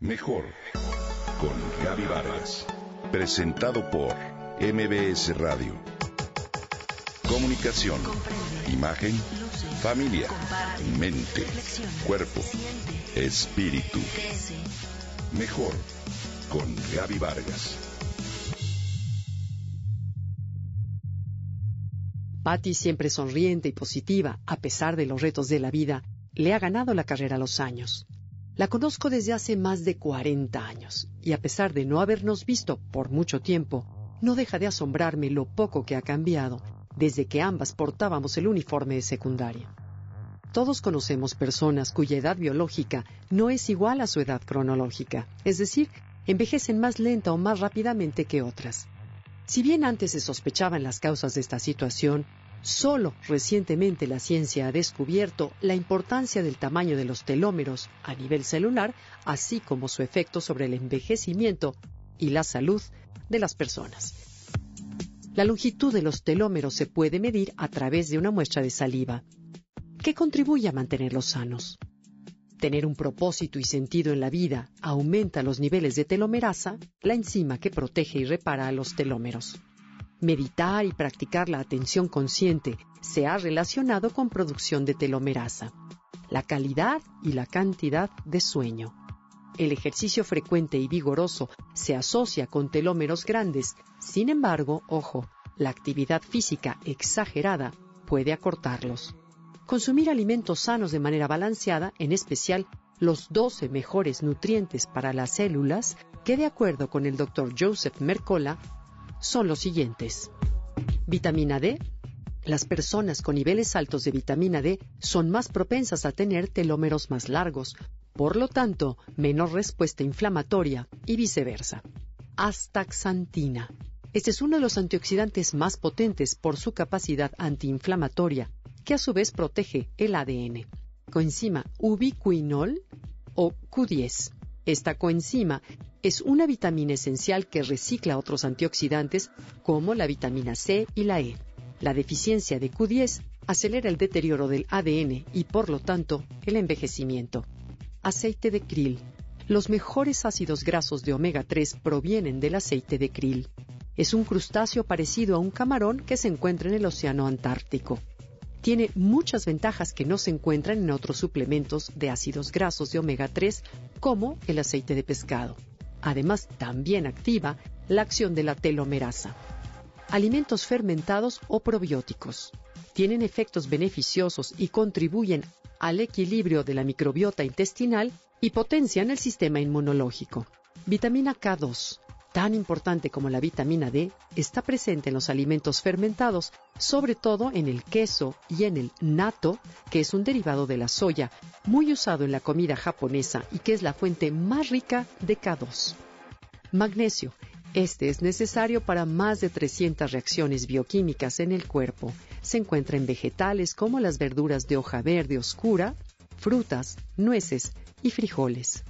Mejor con Gaby Vargas. Presentado por MBS Radio. Comunicación, imagen, familia, mente, cuerpo, espíritu. Mejor con Gaby Vargas. Patty, siempre sonriente y positiva, a pesar de los retos de la vida, le ha ganado la carrera los años. La conozco desde hace más de 40 años y a pesar de no habernos visto por mucho tiempo, no deja de asombrarme lo poco que ha cambiado desde que ambas portábamos el uniforme de secundaria. Todos conocemos personas cuya edad biológica no es igual a su edad cronológica, es decir, envejecen más lenta o más rápidamente que otras. Si bien antes se sospechaban las causas de esta situación, Solo recientemente la ciencia ha descubierto la importancia del tamaño de los telómeros a nivel celular, así como su efecto sobre el envejecimiento y la salud de las personas. La longitud de los telómeros se puede medir a través de una muestra de saliva. ¿Qué contribuye a mantenerlos sanos? Tener un propósito y sentido en la vida aumenta los niveles de telomerasa, la enzima que protege y repara a los telómeros. Meditar y practicar la atención consciente se ha relacionado con producción de telomerasa, la calidad y la cantidad de sueño. El ejercicio frecuente y vigoroso se asocia con telómeros grandes, sin embargo, ojo, la actividad física exagerada puede acortarlos. Consumir alimentos sanos de manera balanceada, en especial los 12 mejores nutrientes para las células, que de acuerdo con el Dr. Joseph Mercola son los siguientes. Vitamina D. Las personas con niveles altos de vitamina D son más propensas a tener telómeros más largos, por lo tanto, menor respuesta inflamatoria y viceversa. Astaxantina. Este es uno de los antioxidantes más potentes por su capacidad antiinflamatoria, que a su vez protege el ADN. Coenzima ubiquinol o Q10. Esta coenzima es una vitamina esencial que recicla otros antioxidantes como la vitamina C y la E. La deficiencia de Q10 acelera el deterioro del ADN y por lo tanto el envejecimiento. Aceite de krill. Los mejores ácidos grasos de omega 3 provienen del aceite de krill. Es un crustáceo parecido a un camarón que se encuentra en el Océano Antártico tiene muchas ventajas que no se encuentran en otros suplementos de ácidos grasos de omega 3 como el aceite de pescado. Además, también activa la acción de la telomerasa. Alimentos fermentados o probióticos. Tienen efectos beneficiosos y contribuyen al equilibrio de la microbiota intestinal y potencian el sistema inmunológico. Vitamina K2 tan importante como la vitamina D, está presente en los alimentos fermentados, sobre todo en el queso y en el natto, que es un derivado de la soya, muy usado en la comida japonesa y que es la fuente más rica de K2. Magnesio. Este es necesario para más de 300 reacciones bioquímicas en el cuerpo. Se encuentra en vegetales como las verduras de hoja verde oscura, frutas, nueces y frijoles.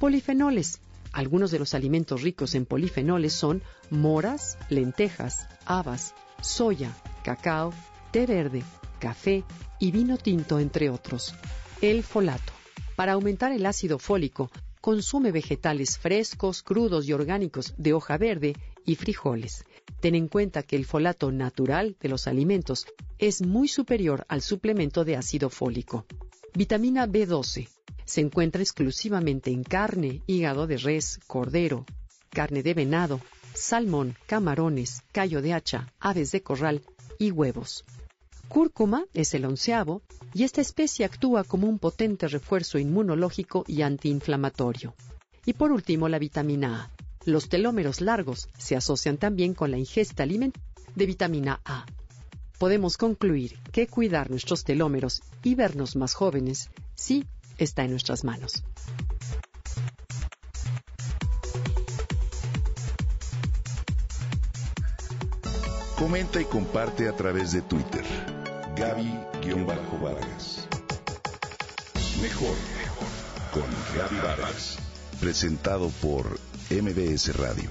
Polifenoles algunos de los alimentos ricos en polifenoles son moras, lentejas, habas, soya, cacao, té verde, café y vino tinto, entre otros. El folato. Para aumentar el ácido fólico, consume vegetales frescos, crudos y orgánicos de hoja verde y frijoles. Ten en cuenta que el folato natural de los alimentos es muy superior al suplemento de ácido fólico. Vitamina B12 se encuentra exclusivamente en carne, hígado de res, cordero, carne de venado, salmón, camarones, callo de hacha, aves de corral y huevos. Cúrcuma es el onceavo y esta especie actúa como un potente refuerzo inmunológico y antiinflamatorio. Y por último, la vitamina A. Los telómeros largos se asocian también con la ingesta alimentaria de vitamina A. Podemos concluir que cuidar nuestros telómeros y vernos más jóvenes sí está en nuestras manos. Comenta y comparte a través de Twitter. Gaby-Vargas. Mejor con Gaby Vargas. Presentado por MBS Radio.